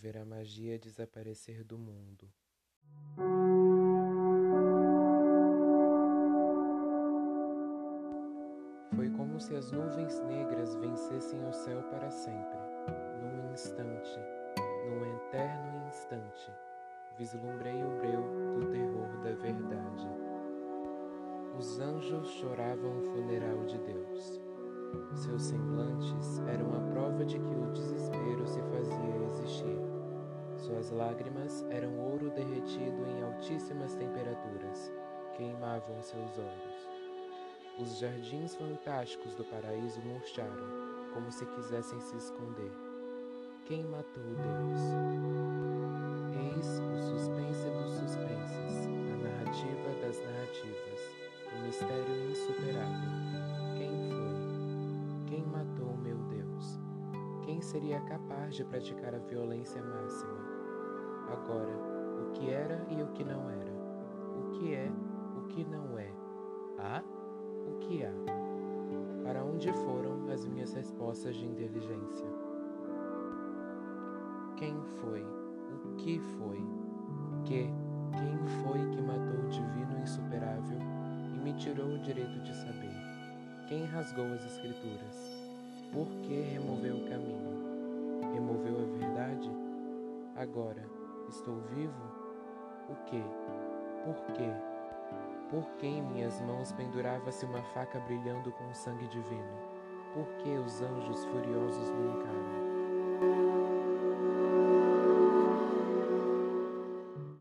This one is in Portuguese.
ver a magia desaparecer do mundo. Foi como se as nuvens negras vencessem o céu para sempre, num instante, num eterno instante. Vislumbrei o breu do terror da verdade. Os anjos choravam o funeral de Deus. Seus semblantes Suas lágrimas eram ouro derretido em altíssimas temperaturas, queimavam seus olhos. Os jardins fantásticos do paraíso murcharam, como se quisessem se esconder. Quem matou Deus? Eis o suspense dos suspenses, a narrativa das narrativas, o mistério insuperável. Quem foi? Quem matou meu Deus? Quem seria capaz de praticar a violência máxima? Agora, o que era e o que não era? O que é, o que não é? Há? O que há? Para onde foram as minhas respostas de inteligência? Quem foi? O que foi? Que? Quem foi que matou o divino insuperável e me tirou o direito de saber? Quem rasgou as escrituras? Por que removeu o caminho? Removeu a verdade? Agora, estou vivo? O que? Por quê? Por que em minhas mãos pendurava-se uma faca brilhando com o sangue divino? Por que os anjos furiosos me encaram?